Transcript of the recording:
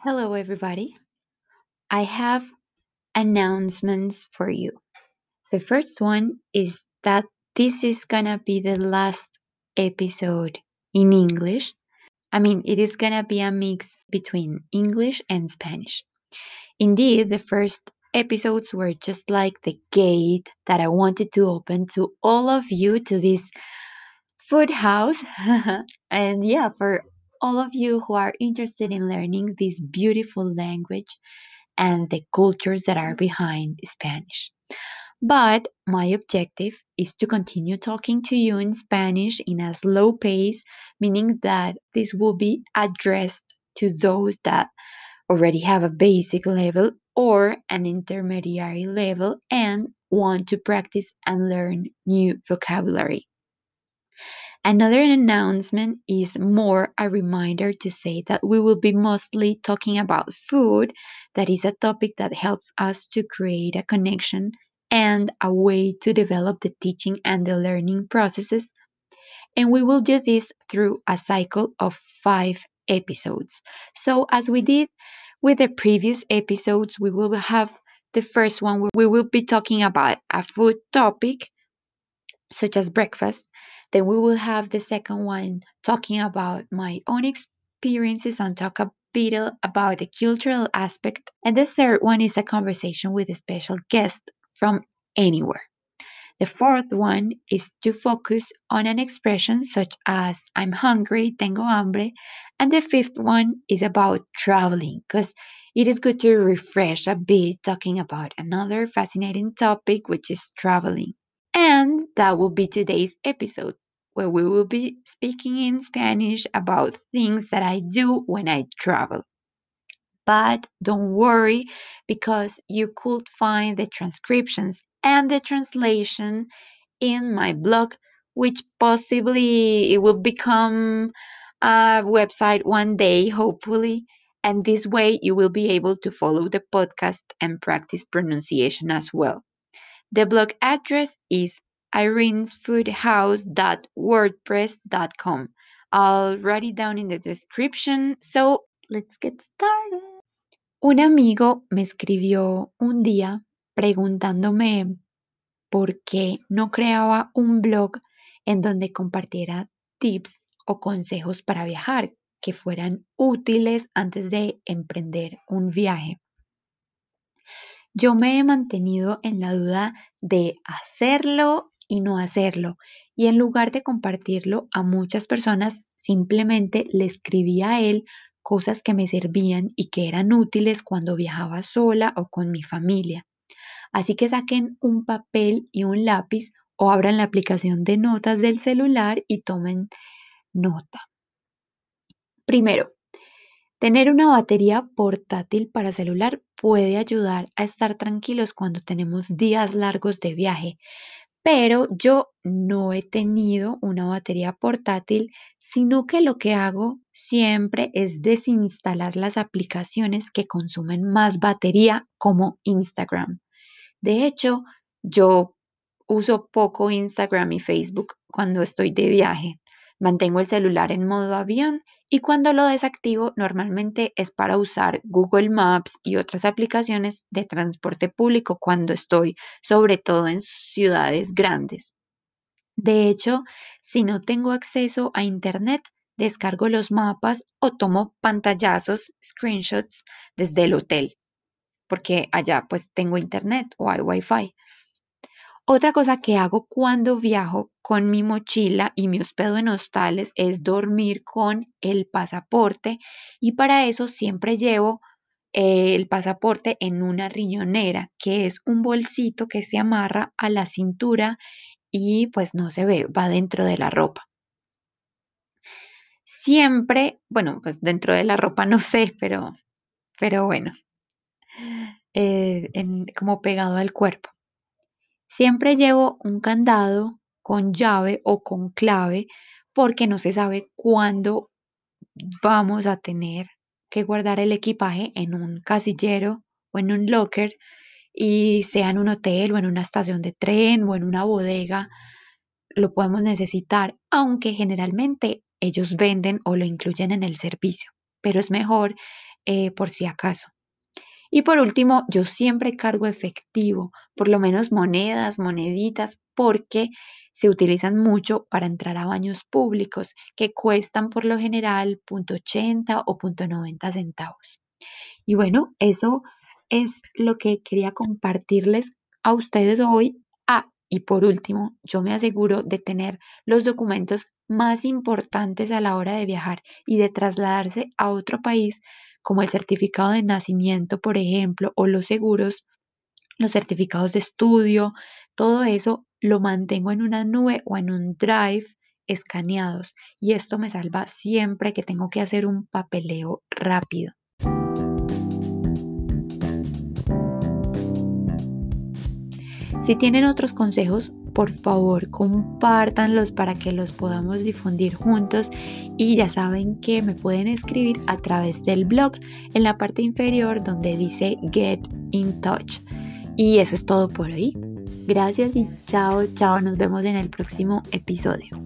Hello, everybody. I have announcements for you. The first one is that this is gonna be the last episode in English. I mean, it is gonna be a mix between English and Spanish. Indeed, the first episodes were just like the gate that I wanted to open to all of you to this food house. and yeah, for all of you who are interested in learning this beautiful language and the cultures that are behind Spanish. But my objective is to continue talking to you in Spanish in a slow pace, meaning that this will be addressed to those that already have a basic level or an intermediary level and want to practice and learn new vocabulary. Another announcement is more a reminder to say that we will be mostly talking about food. That is a topic that helps us to create a connection and a way to develop the teaching and the learning processes. And we will do this through a cycle of five episodes. So, as we did with the previous episodes, we will have the first one we will be talking about a food topic such as breakfast. Then we will have the second one talking about my own experiences and talk a bit about the cultural aspect. And the third one is a conversation with a special guest from anywhere. The fourth one is to focus on an expression such as I'm hungry, tengo hambre. And the fifth one is about traveling because it is good to refresh a bit talking about another fascinating topic, which is traveling. And that will be today's episode, where we will be speaking in Spanish about things that I do when I travel. But don't worry, because you could find the transcriptions and the translation in my blog, which possibly it will become a website one day, hopefully. And this way, you will be able to follow the podcast and practice pronunciation as well. The blog address is irenesfoodhouse.wordpress.com. I'll write it down in the description. So let's get started. Un amigo me escribió un día preguntándome por qué no creaba un blog en donde compartiera tips o consejos para viajar que fueran útiles antes de emprender un viaje. Yo me he mantenido en la duda de hacerlo y no hacerlo. Y en lugar de compartirlo a muchas personas, simplemente le escribí a él cosas que me servían y que eran útiles cuando viajaba sola o con mi familia. Así que saquen un papel y un lápiz o abran la aplicación de notas del celular y tomen nota. Primero, Tener una batería portátil para celular puede ayudar a estar tranquilos cuando tenemos días largos de viaje, pero yo no he tenido una batería portátil, sino que lo que hago siempre es desinstalar las aplicaciones que consumen más batería como Instagram. De hecho, yo uso poco Instagram y Facebook cuando estoy de viaje. Mantengo el celular en modo avión y cuando lo desactivo normalmente es para usar Google Maps y otras aplicaciones de transporte público cuando estoy sobre todo en ciudades grandes. De hecho, si no tengo acceso a Internet, descargo los mapas o tomo pantallazos, screenshots desde el hotel, porque allá pues tengo Internet o hay Wi-Fi. Otra cosa que hago cuando viajo con mi mochila y me hospedo en hostales es dormir con el pasaporte y para eso siempre llevo eh, el pasaporte en una riñonera, que es un bolsito que se amarra a la cintura y pues no se ve, va dentro de la ropa. Siempre, bueno, pues dentro de la ropa no sé, pero, pero bueno, eh, como pegado al cuerpo. Siempre llevo un candado con llave o con clave porque no se sabe cuándo vamos a tener que guardar el equipaje en un casillero o en un locker y sea en un hotel o en una estación de tren o en una bodega, lo podemos necesitar, aunque generalmente ellos venden o lo incluyen en el servicio, pero es mejor eh, por si acaso. Y por último, yo siempre cargo efectivo, por lo menos monedas, moneditas, porque se utilizan mucho para entrar a baños públicos que cuestan por lo general .80 o .90 centavos. Y bueno, eso es lo que quería compartirles a ustedes hoy. Ah, y por último, yo me aseguro de tener los documentos más importantes a la hora de viajar y de trasladarse a otro país como el certificado de nacimiento, por ejemplo, o los seguros, los certificados de estudio, todo eso lo mantengo en una nube o en un drive escaneados y esto me salva siempre que tengo que hacer un papeleo rápido. Si tienen otros consejos, por favor compártanlos para que los podamos difundir juntos y ya saben que me pueden escribir a través del blog en la parte inferior donde dice Get in Touch. Y eso es todo por hoy. Gracias y chao, chao, nos vemos en el próximo episodio.